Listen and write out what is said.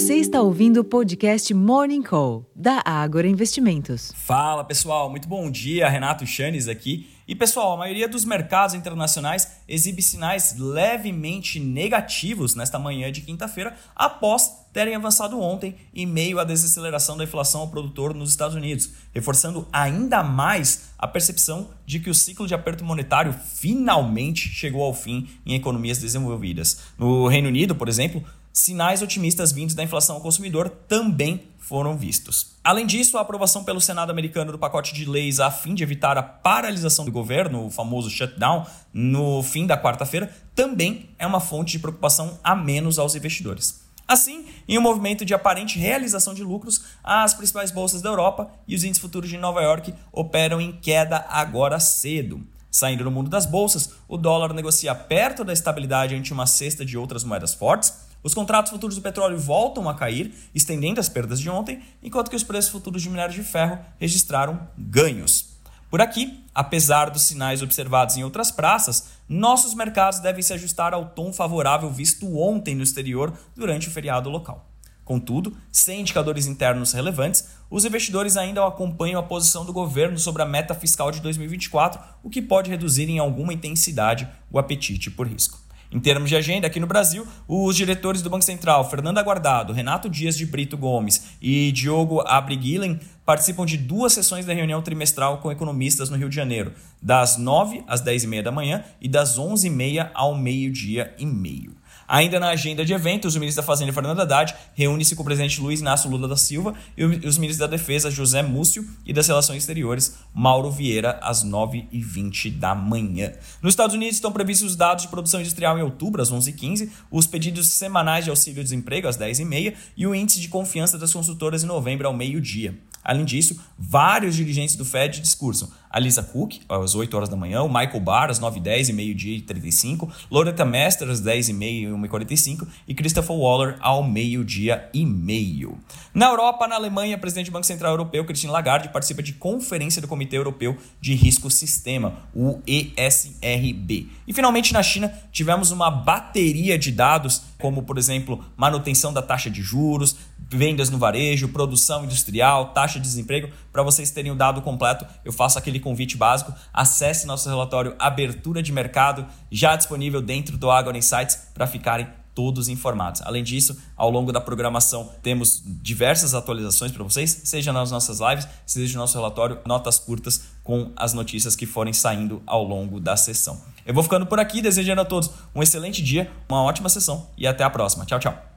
Você está ouvindo o podcast Morning Call, da Ágora Investimentos. Fala pessoal, muito bom dia. Renato Chanes aqui. E pessoal, a maioria dos mercados internacionais exibe sinais levemente negativos nesta manhã de quinta-feira, após terem avançado ontem em meio à desaceleração da inflação ao produtor nos Estados Unidos, reforçando ainda mais a percepção de que o ciclo de aperto monetário finalmente chegou ao fim em economias desenvolvidas. No Reino Unido, por exemplo, sinais otimistas vindos da inflação ao consumidor também foram vistos. Além disso, a aprovação pelo Senado americano do pacote de leis a fim de evitar a paralisação do governo, o famoso shutdown, no fim da quarta-feira, também é uma fonte de preocupação a menos aos investidores. Assim, em um movimento de aparente realização de lucros, as principais bolsas da Europa e os índices futuros de Nova York operam em queda agora cedo. Saindo do mundo das bolsas, o dólar negocia perto da estabilidade ante uma cesta de outras moedas fortes, os contratos futuros do petróleo voltam a cair, estendendo as perdas de ontem, enquanto que os preços futuros de minério de ferro registraram ganhos. Por aqui, apesar dos sinais observados em outras praças, nossos mercados devem se ajustar ao tom favorável visto ontem no exterior durante o feriado local. Contudo, sem indicadores internos relevantes, os investidores ainda acompanham a posição do governo sobre a meta fiscal de 2024, o que pode reduzir em alguma intensidade o apetite por risco. Em termos de agenda, aqui no Brasil, os diretores do Banco Central, Fernando Aguardado, Renato Dias de Brito Gomes e Diogo Abriguilen, participam de duas sessões da reunião trimestral com economistas no Rio de Janeiro, das 9 às 10 e meia da manhã e das 11 e meia ao meio-dia e meio. Ainda na agenda de eventos, o ministro da Fazenda, Fernando Haddad, reúne-se com o presidente Luiz Inácio Lula da Silva e os ministros da Defesa, José Múcio, e das Relações Exteriores, Mauro Vieira, às 9h20 da manhã. Nos Estados Unidos estão previstos os dados de produção industrial em outubro, às 11h15, os pedidos semanais de auxílio-desemprego, às 10h30, e o índice de confiança das consultoras em novembro, ao meio-dia. Além disso, vários dirigentes do Fed discursam. A Lisa Cook, às 8 horas da manhã, o Michael Barr, às 9h10 e meio-dia e 35, Loretta Mester, às 10h30 e 1h45 e Christopher Waller, ao meio-dia e meio. Na Europa, na Alemanha, o presidente do Banco Central Europeu, Christine Lagarde, participa de conferência do Comitê Europeu de Risco Sistema, o ESRB. E finalmente, na China, tivemos uma bateria de dados, como, por exemplo, manutenção da taxa de juros, vendas no varejo, produção industrial, taxa de desemprego. Para vocês terem o dado completo, eu faço aquele convite básico. Acesse nosso relatório Abertura de Mercado, já disponível dentro do Agora Insights, para ficarem todos informados. Além disso, ao longo da programação, temos diversas atualizações para vocês, seja nas nossas lives, seja no nosso relatório, notas curtas com as notícias que forem saindo ao longo da sessão. Eu vou ficando por aqui, desejando a todos um excelente dia, uma ótima sessão e até a próxima. Tchau, tchau.